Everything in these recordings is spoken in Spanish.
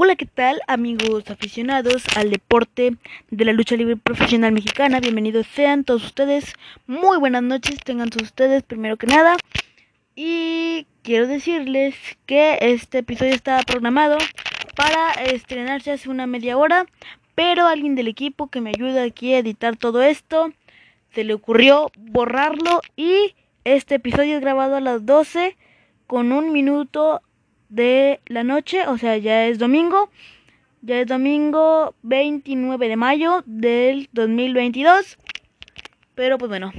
Hola, ¿qué tal amigos aficionados al deporte de la lucha libre profesional mexicana? Bienvenidos sean todos ustedes. Muy buenas noches, tengan todos ustedes primero que nada. Y quiero decirles que este episodio estaba programado para estrenarse hace una media hora, pero alguien del equipo que me ayuda aquí a editar todo esto se le ocurrió borrarlo y este episodio es grabado a las 12 con un minuto de la noche, o sea, ya es domingo. Ya es domingo 29 de mayo del 2022. Pero pues bueno,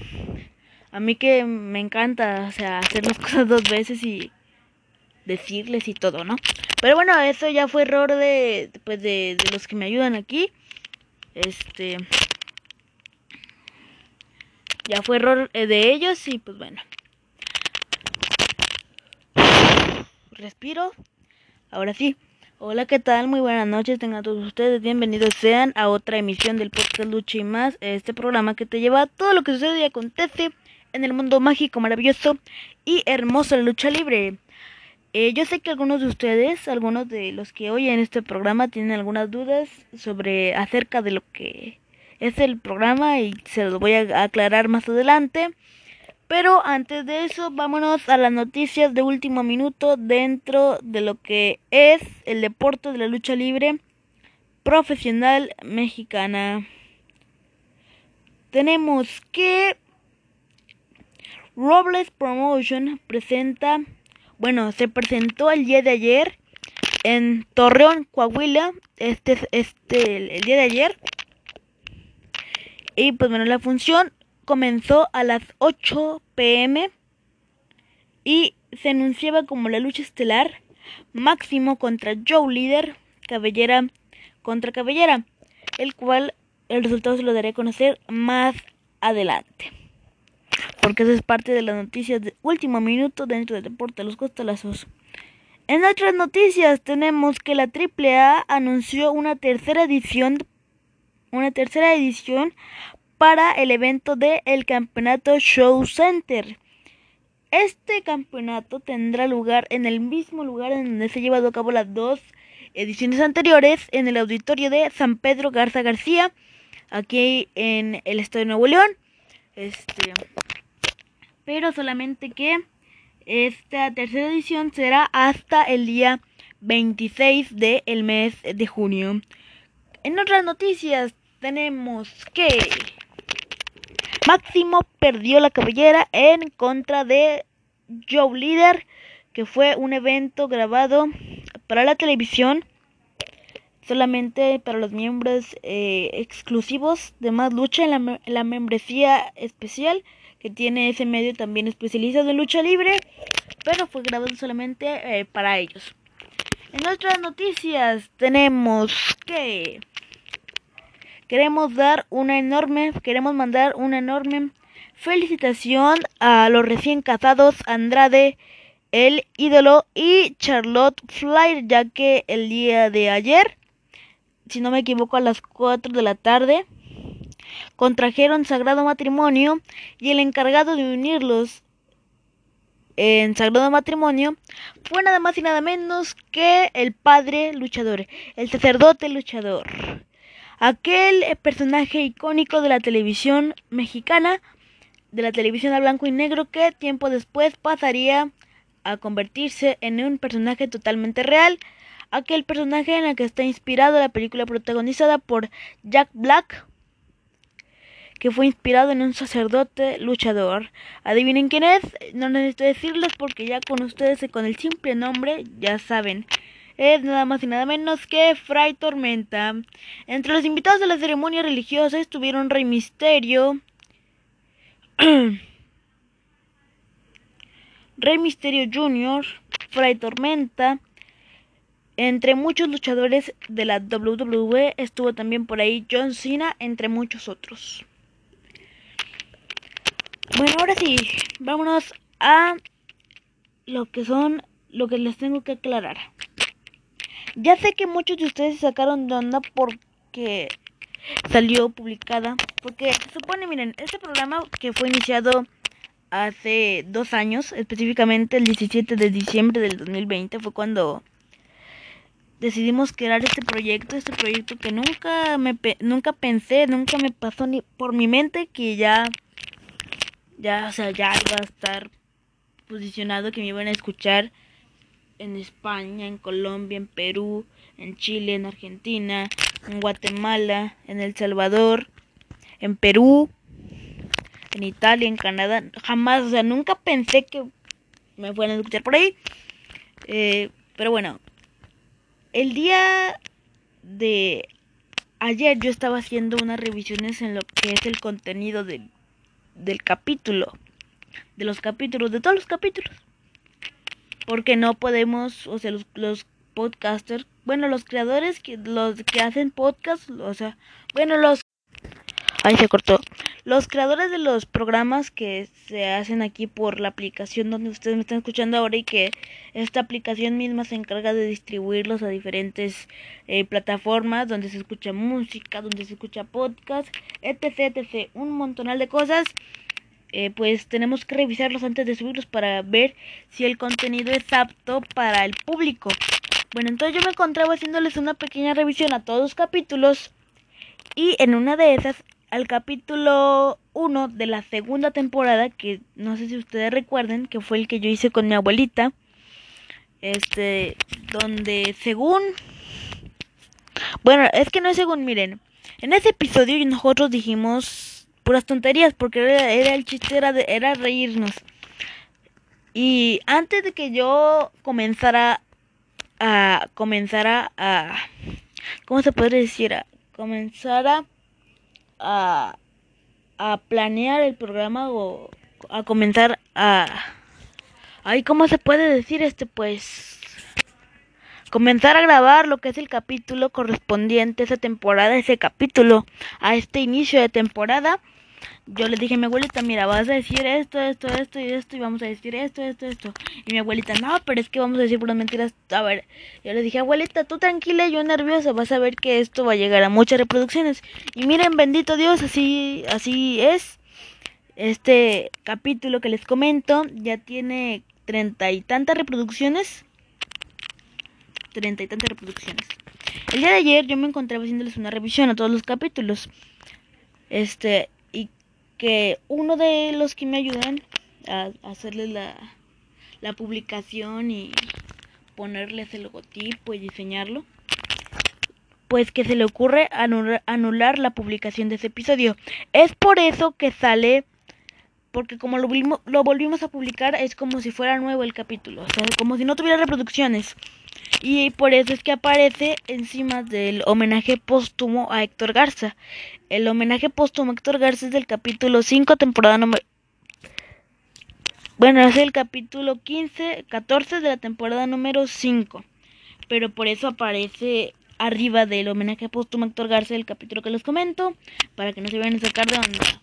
a mí que me encanta, o sea, hacer las cosas dos veces y decirles y todo, ¿no? Pero bueno, eso ya fue error de pues de, de los que me ayudan aquí. Este ya fue error eh, de ellos y pues bueno. Respiro. Ahora sí. Hola, ¿qué tal? Muy buenas noches. Tengan todos ustedes bienvenidos sean a otra emisión del podcast Lucha y más. Este programa que te lleva a todo lo que sucede y acontece en el mundo mágico, maravilloso y hermoso de lucha libre. Eh, yo sé que algunos de ustedes, algunos de los que oyen este programa, tienen algunas dudas sobre acerca de lo que es el programa y se los voy a aclarar más adelante. Pero antes de eso, vámonos a las noticias de último minuto dentro de lo que es el deporte de la lucha libre profesional mexicana. Tenemos que Robles Promotion presenta, bueno, se presentó el día de ayer en Torreón, Coahuila, este, este, el día de ayer. Y pues bueno, la función comenzó a las 8 pm y se anunciaba como la lucha estelar Máximo contra Joe Líder, Cabellera contra Cabellera, el cual el resultado se lo daré a conocer más adelante. Porque eso es parte de las noticias de último minuto dentro del deporte de los costalazos. En otras noticias tenemos que la AAA anunció una tercera edición una tercera edición para el evento el Campeonato Show Center. Este campeonato tendrá lugar en el mismo lugar en donde se han llevado a cabo las dos ediciones anteriores, en el auditorio de San Pedro Garza García, aquí en el estado de Nuevo León. Este, pero solamente que esta tercera edición será hasta el día 26 del mes de junio. En otras noticias tenemos que Máximo perdió la cabellera en contra de Joe Leader, que fue un evento grabado para la televisión solamente para los miembros eh, exclusivos de Más Lucha en la, membresía especial que tiene ese medio también especializado en lucha libre, pero fue grabado solamente eh, para ellos. En otras noticias tenemos que Queremos dar una enorme, queremos mandar una enorme felicitación a los recién casados Andrade, el ídolo y Charlotte Flair, ya que el día de ayer, si no me equivoco, a las 4 de la tarde, contrajeron sagrado matrimonio y el encargado de unirlos en sagrado matrimonio fue nada más y nada menos que el padre luchador, el sacerdote luchador aquel eh, personaje icónico de la televisión mexicana, de la televisión a blanco y negro, que tiempo después pasaría a convertirse en un personaje totalmente real, aquel personaje en el que está inspirado la película protagonizada por Jack Black, que fue inspirado en un sacerdote luchador. Adivinen quién es, no necesito decirles porque ya con ustedes y con el simple nombre ya saben es nada más y nada menos que Fray Tormenta. Entre los invitados de la ceremonia religiosa estuvieron Rey Misterio, Rey Misterio Jr., Fray Tormenta, entre muchos luchadores de la WWE estuvo también por ahí John Cena, entre muchos otros. Bueno, ahora sí, vámonos a lo que son, lo que les tengo que aclarar. Ya sé que muchos de ustedes se sacaron de onda porque salió publicada. Porque se supone, miren, este programa que fue iniciado hace dos años, específicamente el 17 de diciembre del 2020, fue cuando decidimos crear este proyecto, este proyecto que nunca me nunca pensé, nunca me pasó ni por mi mente que ya ya, o sea, ya iba a estar posicionado que me iban a escuchar en España, en Colombia, en Perú, en Chile, en Argentina, en Guatemala, en El Salvador, en Perú, en Italia, en Canadá. Jamás, o sea, nunca pensé que me fueran a escuchar por ahí. Eh, pero bueno, el día de ayer yo estaba haciendo unas revisiones en lo que es el contenido del, del capítulo. De los capítulos, de todos los capítulos. Porque no podemos, o sea, los, los podcasters, bueno, los creadores, que los que hacen podcast, o sea, bueno, los... Ahí se cortó. Los creadores de los programas que se hacen aquí por la aplicación donde ustedes me están escuchando ahora y que esta aplicación misma se encarga de distribuirlos a diferentes eh, plataformas donde se escucha música, donde se escucha podcast, etc, etc, un montonal de cosas. Eh, pues tenemos que revisarlos antes de subirlos para ver si el contenido es apto para el público. Bueno, entonces yo me encontraba haciéndoles una pequeña revisión a todos los capítulos y en una de esas, al capítulo 1 de la segunda temporada, que no sé si ustedes recuerden, que fue el que yo hice con mi abuelita, este, donde según... Bueno, es que no es según, miren, en ese episodio nosotros dijimos puras tonterías, porque era, era el chiste, era, de, era reírnos. Y antes de que yo comenzara a comenzar a, ¿cómo se puede decir? A comenzar a, a, a planear el programa o a comenzar a ay cómo se puede decir este pues comenzar a grabar lo que es el capítulo correspondiente a esa temporada ese capítulo a este inicio de temporada yo le dije a mi abuelita, mira, vas a decir esto, esto, esto y esto, y vamos a decir esto, esto, esto. Y mi abuelita, no, pero es que vamos a decir puras mentiras. A ver, yo le dije, abuelita, tú tranquila, yo nerviosa, vas a ver que esto va a llegar a muchas reproducciones. Y miren, bendito Dios, así, así es. Este capítulo que les comento ya tiene treinta y tantas reproducciones. Treinta y tantas reproducciones. El día de ayer yo me encontraba haciéndoles una revisión a todos los capítulos. Este, que uno de los que me ayudan a, hacerle la, la publicación y ponerles el logotipo y diseñarlo, pues que se le ocurre anular, anular, la publicación de ese episodio. Es por eso que sale, porque como lo, volvimos, lo volvimos a publicar, es como si fuera nuevo el capítulo, o sea, como si no tuviera reproducciones. Y por eso es que aparece encima del homenaje póstumo a Héctor Garza. El homenaje póstumo a Héctor Garza es del capítulo 5, temporada número... Bueno, es el capítulo 15, 14 de la temporada número 5. Pero por eso aparece arriba del homenaje póstumo a Héctor Garza el capítulo que les comento. Para que no se vayan a sacar de onda.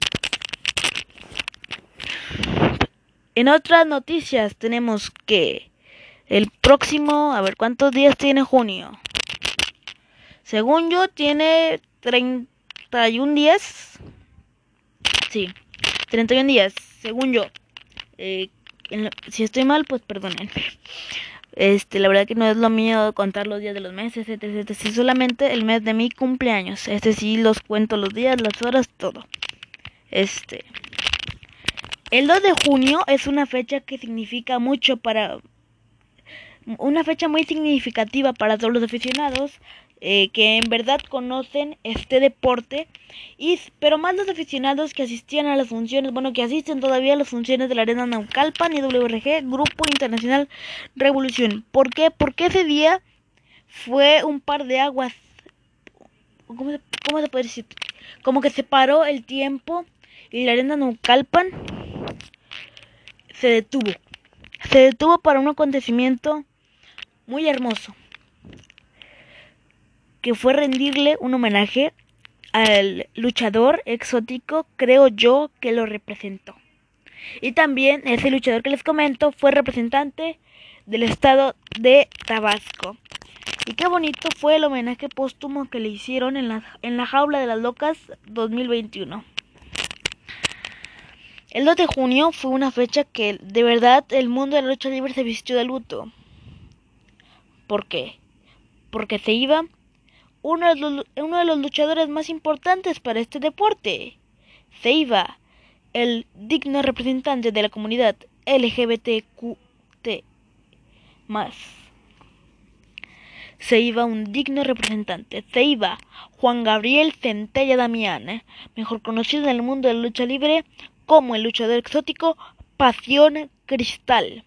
En otras noticias tenemos que el próximo, a ver cuántos días tiene junio. Según yo, tiene 31 días. Sí, 31 días, según yo. Eh, si estoy mal, pues perdónenme. Este, la verdad que no es lo mío contar los días de los meses, etc, etc. solamente el mes de mi cumpleaños. Este sí los cuento los días, las horas, todo. Este. El 2 de junio es una fecha que significa mucho para una fecha muy significativa para todos los aficionados eh, que en verdad conocen este deporte, y, pero más los aficionados que asistían a las funciones, bueno, que asisten todavía a las funciones de la Arena Naucalpan y WRG, Grupo Internacional Revolución. ¿Por qué? Porque ese día fue un par de aguas, ¿cómo se, cómo se puede decir? Como que se paró el tiempo y la Arena Naucalpan se detuvo. Se detuvo para un acontecimiento muy hermoso, que fue rendirle un homenaje al luchador exótico, creo yo, que lo representó. Y también ese luchador que les comento fue representante del estado de Tabasco. Y qué bonito fue el homenaje póstumo que le hicieron en la, en la jaula de las locas 2021. El 2 de junio fue una fecha que de verdad el mundo de la lucha libre se vistió de luto. ¿Por qué? porque se iba uno de, los, luchadores más importantes para este deporte. Se iba el digno representante de la comunidad LGBTQT más. Se iba un digno representante. Se iba Juan Gabriel Centella Damián, mejor conocido en el mundo de la lucha libre como el luchador exótico Pasión Cristal.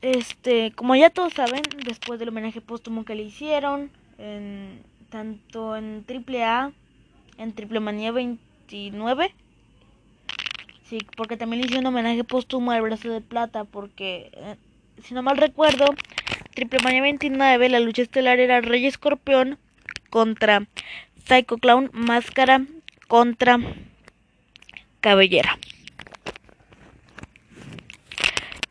Este, como ya todos saben, después del homenaje póstumo que le hicieron, en, tanto en AAA, en Triple Manía 29, sí, porque también le hicieron homenaje póstumo al brazo de plata, porque, eh, si no mal recuerdo, Triple Manía 29, la lucha estelar era Rey Escorpión contra Psycho Clown, Máscara contra Cabellera.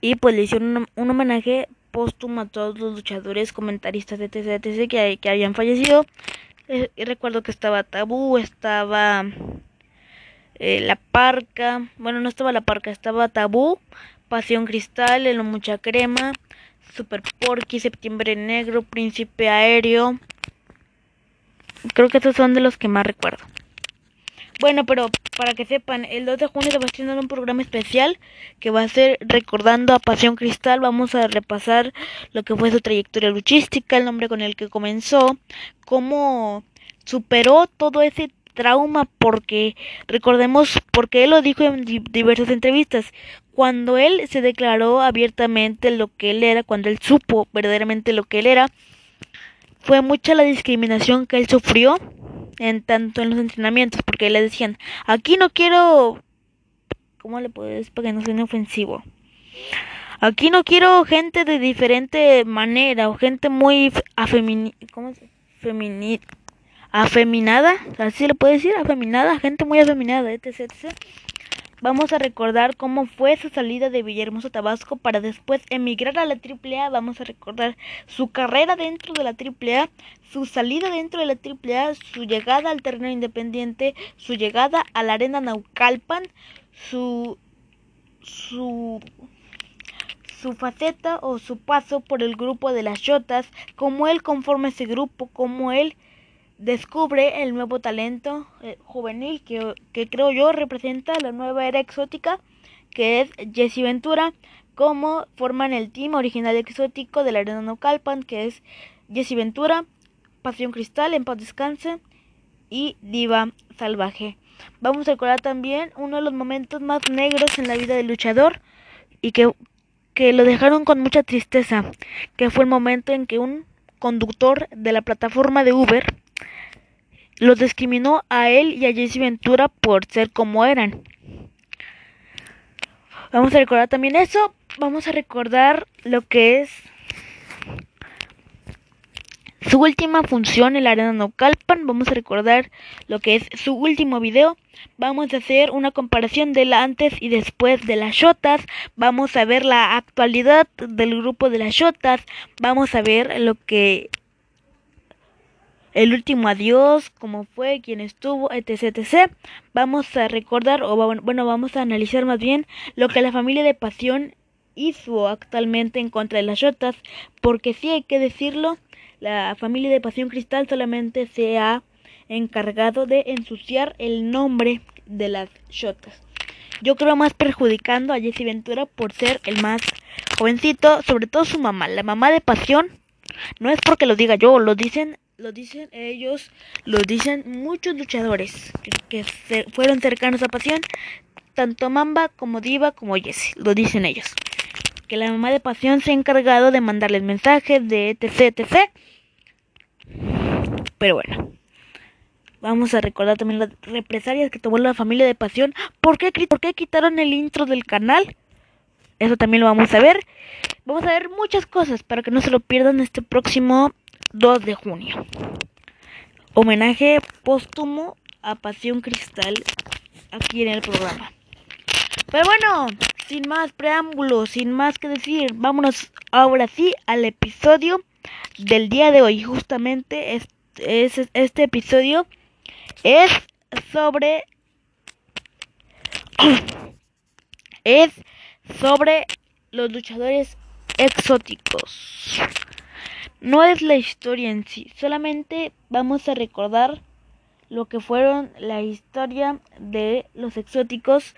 Y pues le hicieron un, homenaje póstumo a todos los luchadores, comentaristas, etc, etc que, habían fallecido. Eh, y recuerdo que estaba Tabú, estaba eh, La Parca, bueno, no estaba La Parca, estaba Tabú, Pasión Cristal, El Mucha Crema, Super Porky, Septiembre Negro, Príncipe Aéreo. Creo que estos son de los que más recuerdo. Bueno, pero para que sepan, el 2 de junio se va a estrenar un programa especial que va a ser recordando a Pasión Cristal. Vamos a repasar lo que fue su trayectoria luchística, el nombre con el que comenzó, cómo superó todo ese trauma porque recordemos porque él lo dijo en diversas entrevistas cuando él se declaró abiertamente lo que él era cuando él supo verdaderamente lo que él era fue mucha la discriminación que él sufrió en tanto en los entrenamientos, porque le decían, aquí no quiero, ¿cómo le puedes para que no sea ofensivo? Aquí no quiero gente de diferente manera o gente muy afemini ¿cómo se? Femini afeminada, así le puede decir, afeminada, gente muy afeminada, etc, etc. Vamos a recordar cómo fue su salida de Villahermosa, Tabasco, para después emigrar a la AAA. Vamos a recordar su carrera dentro de la AAA, su salida dentro de la AAA, su llegada al terreno independiente, su llegada a la arena Naucalpan, su su su faceta o su paso por el grupo de las Yotas, cómo él conforma ese grupo, cómo él descubre el nuevo talento eh, juvenil que, que, creo yo representa la nueva era exótica que es Jesse Ventura como forman el team original exótico de la arena no calpan que es Jesse Ventura Pasión Cristal en paz descanse y Diva Salvaje. Vamos a recordar también uno de los momentos más negros en la vida del luchador y que, que lo dejaron con mucha tristeza que fue el momento en que un conductor de la plataforma de Uber los discriminó a él y a Jesse Ventura por ser como eran. Vamos a recordar también eso. Vamos a recordar lo que es su última función en la arena no calpan. Vamos a recordar lo que es su último video. Vamos a hacer una comparación de antes y después de las shotas. Vamos a ver la actualidad del grupo de las shotas. Vamos a ver lo que el último adiós, cómo fue, quién estuvo, etc, etc. Vamos a recordar, o bueno, vamos a analizar más bien lo que la familia de Pasión hizo actualmente en contra de las Shotas, porque sí hay que decirlo, la familia de Pasión Cristal solamente se ha encargado de ensuciar el nombre de las Shotas. Yo creo más perjudicando a Jesse Ventura por ser el más jovencito, sobre todo su mamá, la mamá de Pasión. No es porque lo diga yo, lo dicen lo dicen ellos, lo dicen muchos luchadores que, fueron cercanos a Pasión, tanto Mamba como Diva como Jesse, lo dicen ellos. Que la mamá de Pasión se ha encargado de mandarles mensajes de etc, etc. Pero bueno, vamos a recordar también las represalias que tomó la familia de Pasión. ¿Por qué, ¿Por qué quitaron el intro del canal? Eso también lo vamos a ver. Vamos a ver muchas cosas para que no se lo pierdan este próximo 2 de junio. Homenaje póstumo a Pasión Cristal aquí en el programa. Pero bueno, sin más preámbulos, sin más que decir, vámonos ahora sí al episodio del día de hoy. Justamente este, este episodio es sobre... es sobre los luchadores exóticos. No es la historia en sí, solamente vamos a recordar lo que fueron la historia de los exóticos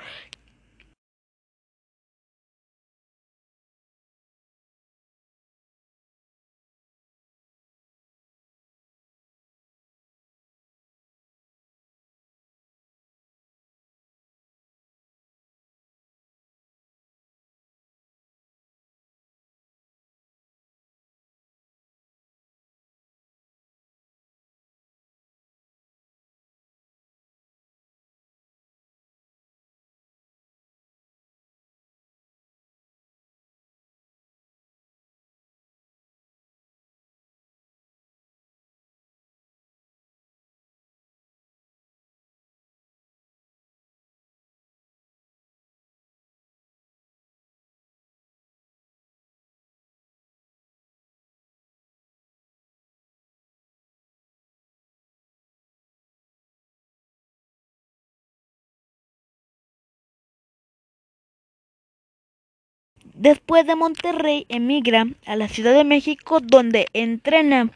Después de Monterrey emigra a la Ciudad de México donde entrena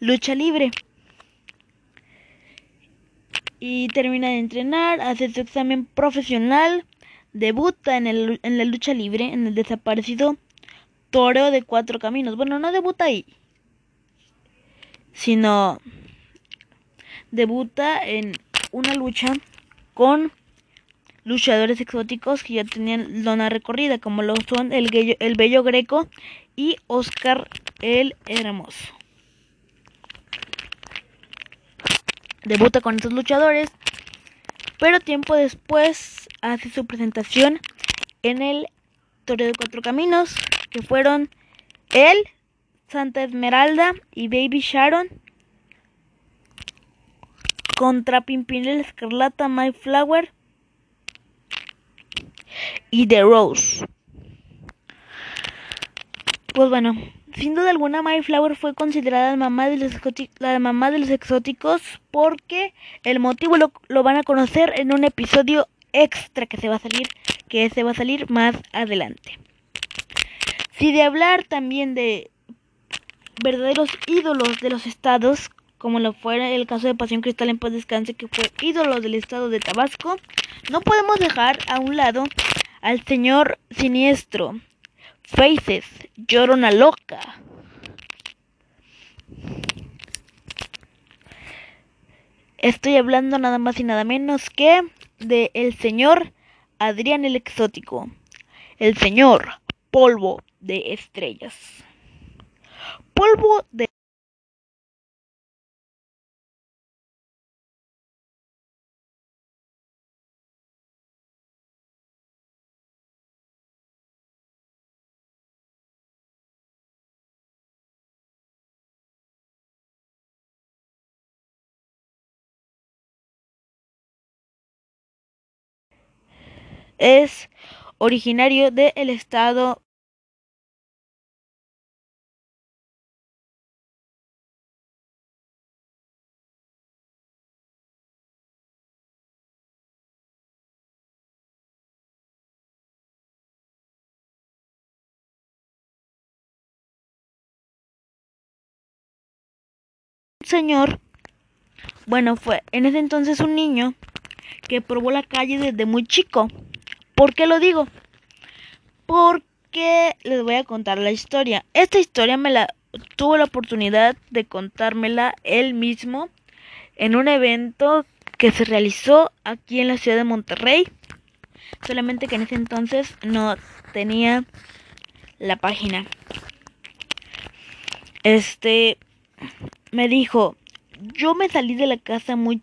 lucha libre. Y termina de entrenar, hace su examen profesional, debuta en, el, en la lucha libre, en el desaparecido Toreo de Cuatro Caminos. Bueno, no debuta ahí, sino debuta en una lucha con luchadores exóticos que ya tenían lona recorrida, como lo son el, el Bello Greco y Oscar el Hermoso. Debuta con estos luchadores, pero tiempo después hace su presentación en el Toreo de Cuatro Caminos, que fueron él, Santa Esmeralda y Baby Sharon contra Pimpinela Escarlata, My Flower y The Rose. Pues bueno, sin duda alguna Mayflower fue considerada la mamá de los, la mamá de los exóticos porque el motivo lo, lo, van a conocer en un episodio extra que se va a salir, que se va a salir más adelante. Si de hablar también de verdaderos ídolos de los estados, como lo fue el caso de Pasión Cristal en paz descanse, que fue ídolo del estado de Tabasco, no podemos dejar a un lado al señor siniestro. Faces, llorona loca. Estoy hablando nada más y nada menos que de el señor Adrián el Exótico. El señor Polvo de Estrellas. Polvo de es originario del el estado señor, bueno, fue en ese entonces un niño que probó la calle desde muy chico. ¿Por qué lo digo? Porque les voy a contar la historia. Esta historia me la tuvo la oportunidad de contármela él mismo en un evento que se realizó aquí en la ciudad de Monterrey. Solamente que en ese entonces no tenía la página. Este me dijo, yo me salí de la casa muy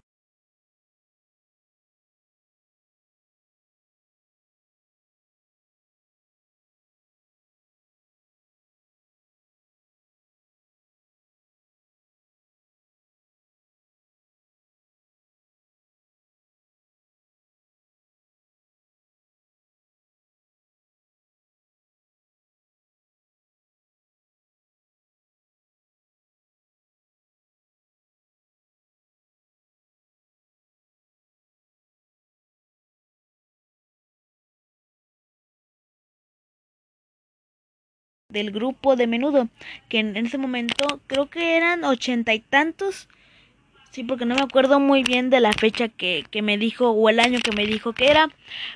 del grupo de menudo, que en, ese momento creo que eran ochenta y tantos. Sí, porque no me acuerdo muy bien de la fecha que, que me dijo o el año que me dijo que era.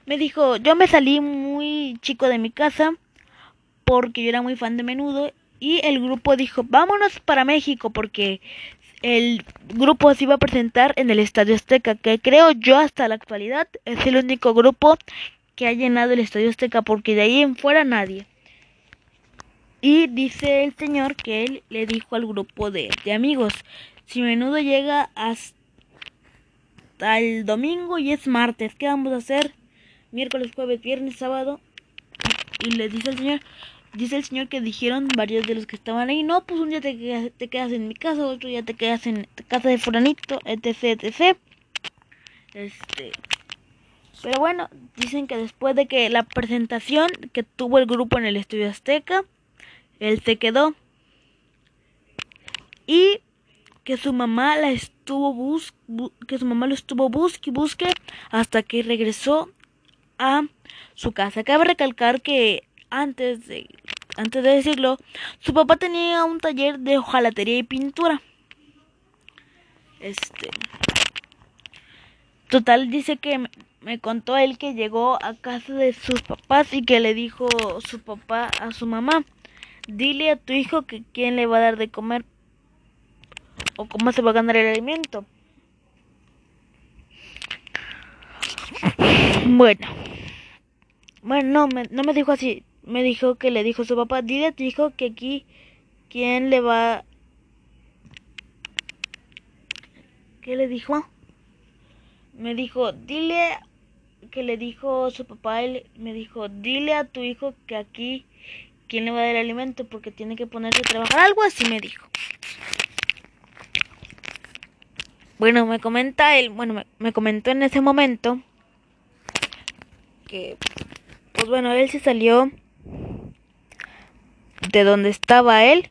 Me dijo, yo me salí muy chico de mi casa porque yo era muy fan de menudo y el grupo dijo, vámonos para México porque el grupo se iba a presentar en el Estadio Azteca, que creo yo hasta la actualidad es el único grupo que ha llenado el Estadio Azteca, porque de ahí en fuera nadie. Y dice el señor que él le dijo al grupo de, de amigos, si menudo llega hasta el domingo y es martes, ¿qué vamos a hacer? Miércoles, jueves, viernes, sábado. Y le dice el señor, dice el señor que dijeron varios de los que estaban ahí, no, pues un día te quedas, te quedas en mi casa, otro día te quedas en casa de furanito, etc, etc. Este, pero bueno, dicen que después de que la presentación que tuvo el grupo en el Estudio Azteca, él se quedó y que su mamá la estuvo bus, que su mamá lo estuvo busque y busque hasta que regresó a su casa. Cabe recalcar que antes de, antes de decirlo, su papá tenía un taller de hojalatería y pintura. Este. Total, dice que me, contó él que llegó a casa de sus papás y que le dijo su papá a su mamá: Dile a tu hijo que quién le va a dar de comer o cómo se va a ganar el alimento. Bueno, bueno, no me, no me dijo así me dijo que le dijo su papá, dile a tu hijo que aquí quién le va... ¿Qué le dijo? Me dijo, dile que le dijo su papá, él me dijo, dile a tu hijo que aquí quién le va a dar el alimento porque tiene que ponerse a trabajar. Algo así me dijo. Bueno, me comenta él, bueno, me, me comentó en ese momento que, pues bueno, él se salió de donde estaba él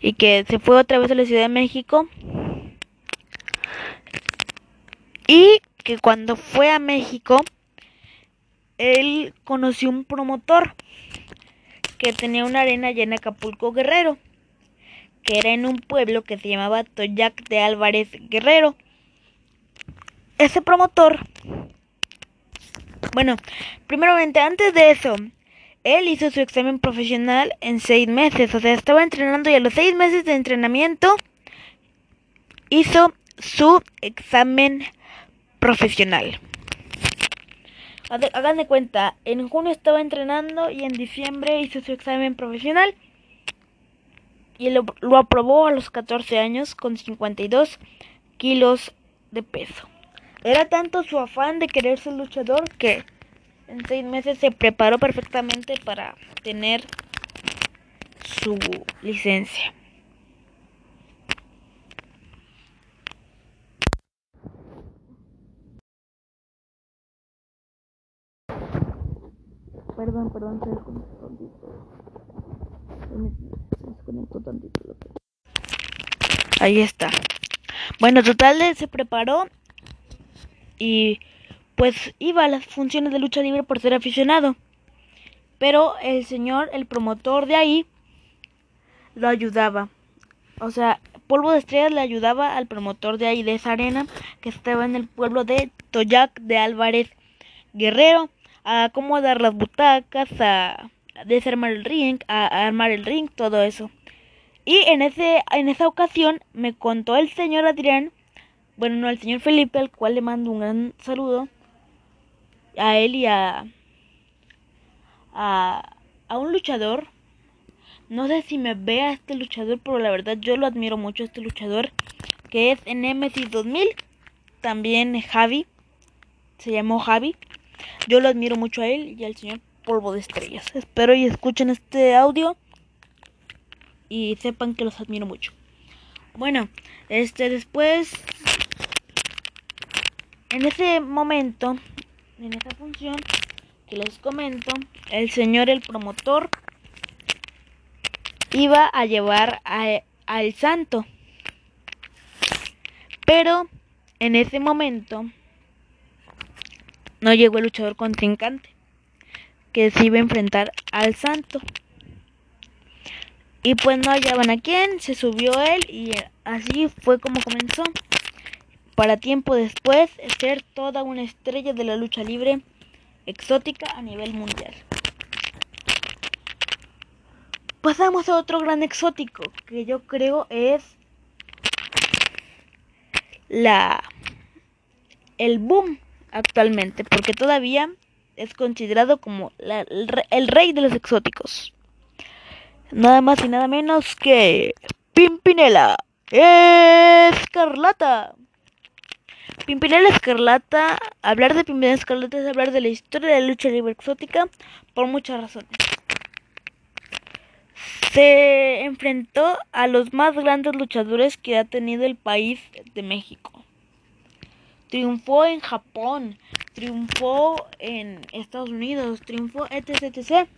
y que se fue otra vez a la Ciudad de México y que cuando fue a México él conoció un promotor que tenía una arena llena de Acapulco Guerrero que era en un pueblo que se llamaba Toyac de Álvarez Guerrero ese promotor bueno primeramente antes de eso él hizo su examen profesional en seis meses, o sea, estaba entrenando y a los seis meses de entrenamiento hizo su examen profesional. Hagan de cuenta, en junio estaba entrenando y en diciembre hizo su examen profesional y lo, aprobó a los 14 años con 52 kilos de peso. Era tanto su afán de querer ser luchador que en seis meses se preparó perfectamente para tener su licencia. Perdón, perdón, se desconectó tantito. Se desconectó. Ahí está. Bueno, total se preparó y pues iba a las funciones de lucha libre por ser aficionado. Pero el señor, el promotor de ahí, lo ayudaba. O sea, Polvo de Estrellas le ayudaba al promotor de ahí, de esa arena, que estaba en el pueblo de Toyac de Álvarez Guerrero, a acomodar las butacas, a desarmar el ring, a armar el ring, todo eso. Y en, ese, en esa ocasión me contó el señor Adrián, bueno, no, el señor Felipe, al cual le mando un gran saludo, a él y a, a, un luchador. No sé si me ve a este luchador, pero la verdad yo lo admiro mucho este luchador. Que es en Nemesis 2000. También Javi. Se llamó Javi. Yo lo admiro mucho a él y al señor Polvo de Estrellas. Espero y escuchen este audio. Y sepan que los admiro mucho. Bueno, este después. En ese momento en esa función que les comento, el señor, el promotor, iba a llevar al santo. Pero en ese momento no llegó el luchador contrincante, que se iba a enfrentar al santo. Y pues no hallaban a quién, se subió él y así fue como comenzó. Para tiempo después ser toda una estrella de la lucha libre exótica a nivel mundial. Pasamos a otro gran exótico que yo creo es la el boom actualmente, porque todavía es considerado como el, rey de los exóticos. Nada más y nada menos que Pimpinela Escarlata. Pimpinela Escarlata, hablar de Pimpinela Escarlata es hablar de la historia de la lucha libre exótica por muchas razones. Se enfrentó a los más grandes luchadores que ha tenido el país de México triunfó en Japón, triunfó en Estados Unidos, triunfó etc, etc.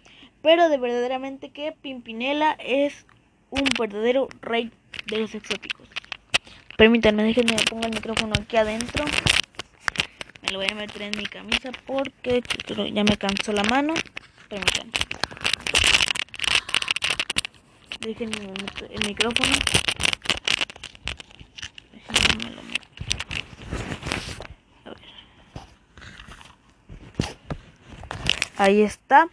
Pero de verdaderamente que Pimpinela es un verdadero rey de los exóticos. Permítanme, déjenme me pongo el micrófono aquí adentro. Me lo voy a meter en mi camisa porque ya me cansó la mano. Permítanme. Déjenme el micrófono. Déjenme lo Ahí está.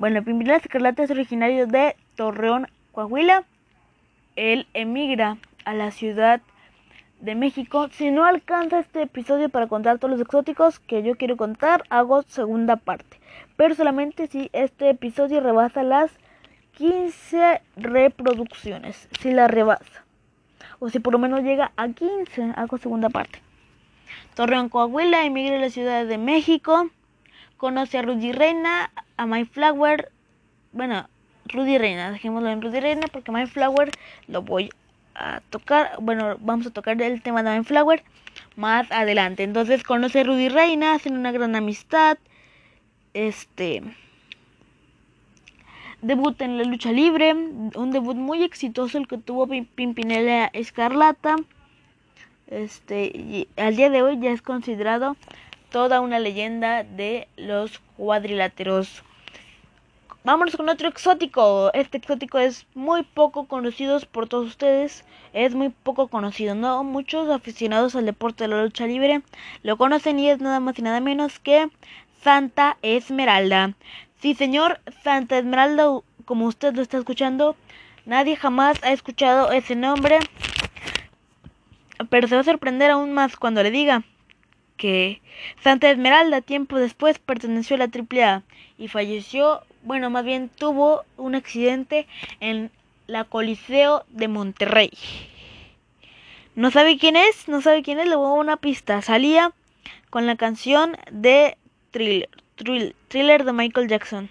Bueno, Pimpinela Escarlata es originario de Torreón, Coahuila. Él emigra a la Ciudad de México. Si no alcanza este episodio para contar todos los exóticos que yo quiero contar, hago segunda parte. Pero solamente si este episodio rebasa las 15 reproducciones. Si la rebasa. O si por lo menos llega a 15, hago segunda parte. Torreón, Coahuila, emigra a la Ciudad de México conoce a Rudy Reina, a My Flower, bueno, Rudy Reina, dejémoslo en Rudy Reina porque My Flower lo voy a tocar, bueno, vamos a tocar el tema de My Flower más adelante. Entonces conoce a Rudy Reina, hacen una gran amistad, este debut en la lucha libre, un debut muy exitoso el que tuvo Pimpinela Escarlata. Este, y al día de hoy ya es considerado toda una leyenda de los cuadriláteros. Vámonos con otro exótico. Este exótico es muy poco conocido por todos ustedes. Es muy poco conocido. No muchos aficionados al deporte de la lucha libre lo conocen y es nada más y nada menos que Santa Esmeralda. Sí, señor, Santa Esmeralda, como usted lo está escuchando, nadie jamás ha escuchado ese nombre. Pero se va a sorprender aún más cuando le diga que Santa Esmeralda tiempo después perteneció a la AAA y falleció, bueno, más bien tuvo un accidente en la Coliseo de Monterrey. ¿No sabe quién es? ¿No sabe quién es? Le voy a una pista. Salía con la canción de Thriller, Thriller, de Michael Jackson.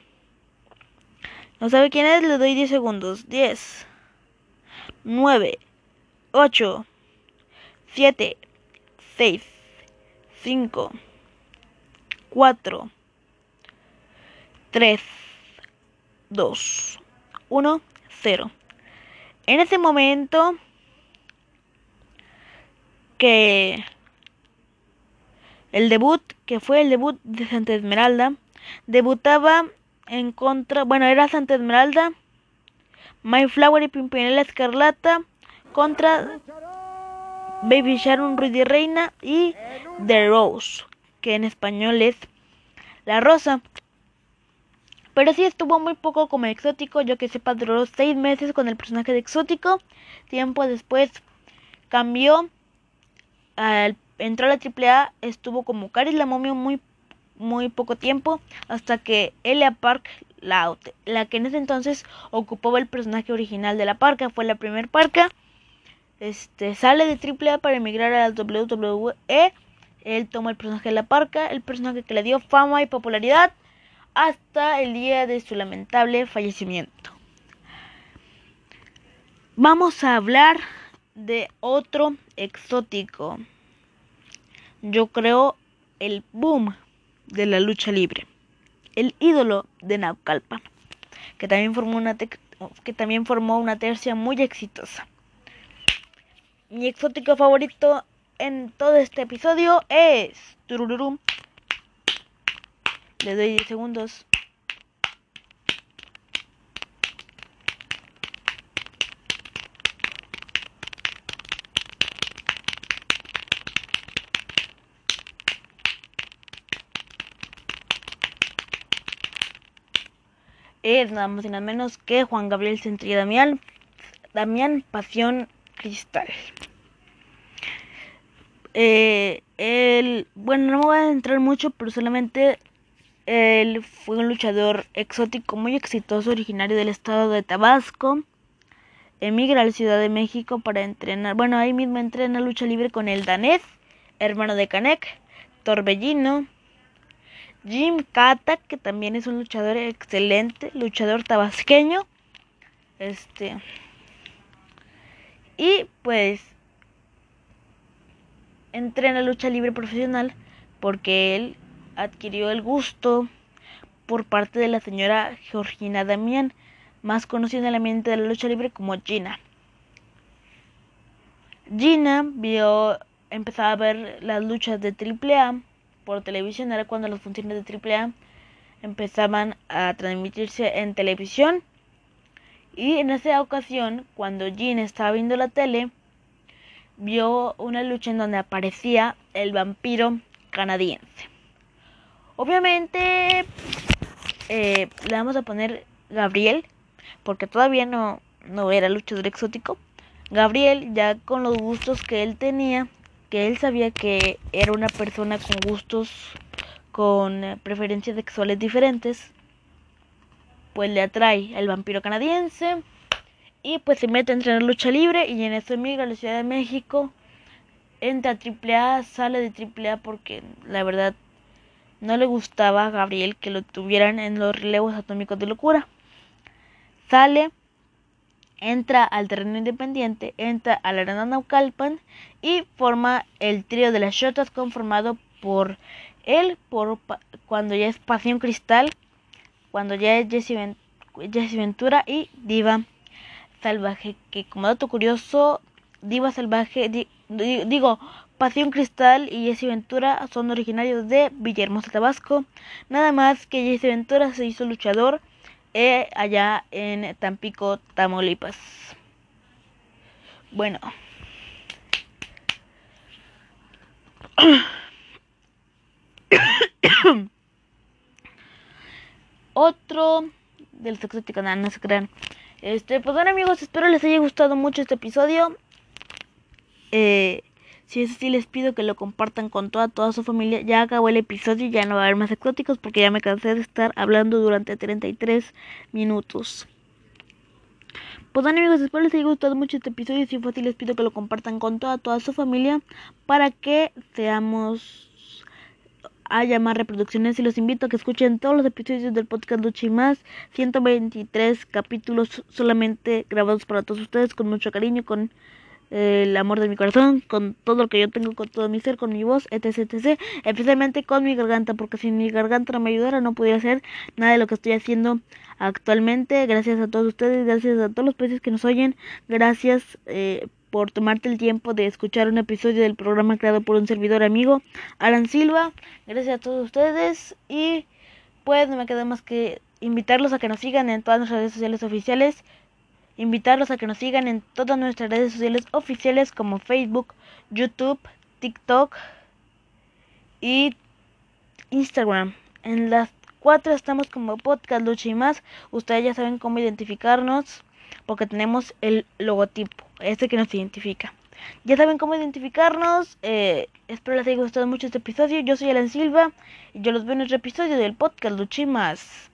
¿No sabe quién es? Le doy 10 segundos. 10, 9, 8, 7, 6, 5, 4, 3, 2, 1, 0. En ese momento que el debut, que fue el debut de Santa Esmeralda, debutaba en contra, bueno, era Santa Esmeralda, My Flower y Pimpinela Escarlata contra Baby Sharon Rudy Reina y The Rose, que en español es La Rosa. Pero sí estuvo muy poco como exótico, yo que sepa duró seis meses con el personaje de exótico. Tiempo después cambió, al, entró a la AAA, estuvo como Caris la momia muy, muy poco tiempo, hasta que Elia Park, la, la que en ese entonces ocupaba el personaje original de la parca, fue la primer parca este, sale de AAA para emigrar a la WWE. Él toma el personaje de la parca, el personaje que le dio fama y popularidad hasta el día de su lamentable fallecimiento. Vamos a hablar de otro exótico. Yo creo el boom de la lucha libre. El ídolo de Naucalpan, que también formó una, que también formó una tercia muy exitosa. Mi exótico favorito en todo este episodio es Le doy 10 segundos. es nada más y nada menos que Juan Gabriel Centría Damián, Damián Pasión Cristal. Eh, él, bueno, no me voy a entrar mucho, pero solamente él fue un luchador exótico muy exitoso, originario del estado de Tabasco. Emigra a la Ciudad de México para entrenar, bueno, ahí mismo entrena lucha libre con el danés, hermano de Canek, Torbellino, Jim Kata, que también es un luchador excelente, luchador tabasqueño. Este. Y pues entrena lucha libre profesional porque él adquirió el gusto por parte de la señora Georgina Damián, más conocida en el ambiente de la lucha libre como Gina. Gina vio, empezaba a ver las luchas de AAA por televisión, era cuando las funciones de AAA empezaban a transmitirse en televisión. Y en esa ocasión, cuando Jean estaba viendo la tele, vio una lucha en donde aparecía el vampiro canadiense. Obviamente eh, le vamos a poner Gabriel, porque todavía no, no era luchador exótico. Gabriel, ya con los gustos que él tenía, que él sabía que era una persona con gustos, con preferencias sexuales diferentes, pues le atrae al vampiro canadiense y pues se mete a entrenar lucha libre y en eso emigra a la Ciudad de México, entra a AAA, sale de AAA porque la verdad no le gustaba a Gabriel que lo tuvieran en los relevos atómicos de locura. Sale entra al terreno independiente, entra a la arena Naucalpan y forma el trío de las Shotas conformado por él, por cuando ya es Pasión Cristal, cuando ya es Jesse, Ventura y Diva Salvaje, que como dato curioso, Diva Salvaje, digo, Pasión Cristal y Jesse Ventura son originarios de Villahermosa, Tabasco, nada más que Jesse Ventura se hizo luchador e allá en Tampico, Tamaulipas. Bueno. Otro del sexo no se crean. Este, pues bueno amigos, espero les haya gustado mucho este episodio. Eh, si es así, les pido que lo compartan con toda, toda su familia. Ya acabó el episodio ya no va a haber más exóticos porque ya me cansé de estar hablando durante 33 minutos. Pues bueno amigos, espero les haya gustado mucho este episodio. Si fue así, les pido que lo compartan con toda, toda su familia para que seamos haya más reproducciones y los invito a que escuchen todos los episodios del podcast Lucha y más 123 capítulos solamente grabados para todos ustedes con mucho cariño con el amor de mi corazón, con todo lo que yo tengo, con todo mi ser, con mi voz, etc, etc, especialmente con mi garganta, porque si mi garganta no me ayudara no podría hacer nada de lo que estoy haciendo actualmente. Gracias a todos ustedes, gracias a todos los países que nos oyen, gracias eh, por tomarte el tiempo de escuchar un episodio del programa creado por un servidor amigo, Alan Silva. Gracias a todos ustedes y pues no me queda más que invitarlos a que nos sigan en todas nuestras redes sociales oficiales invitarlos a que nos sigan en todas nuestras redes sociales oficiales como Facebook, YouTube, TikTok y Instagram. En las cuatro estamos como Podcast Lucha y más. Ustedes ya saben cómo identificarnos porque tenemos el logotipo, este que nos identifica. Ya saben cómo identificarnos. Eh, espero les haya gustado mucho este episodio. Yo soy Alan Silva y yo los veo en otro episodio del podcast más.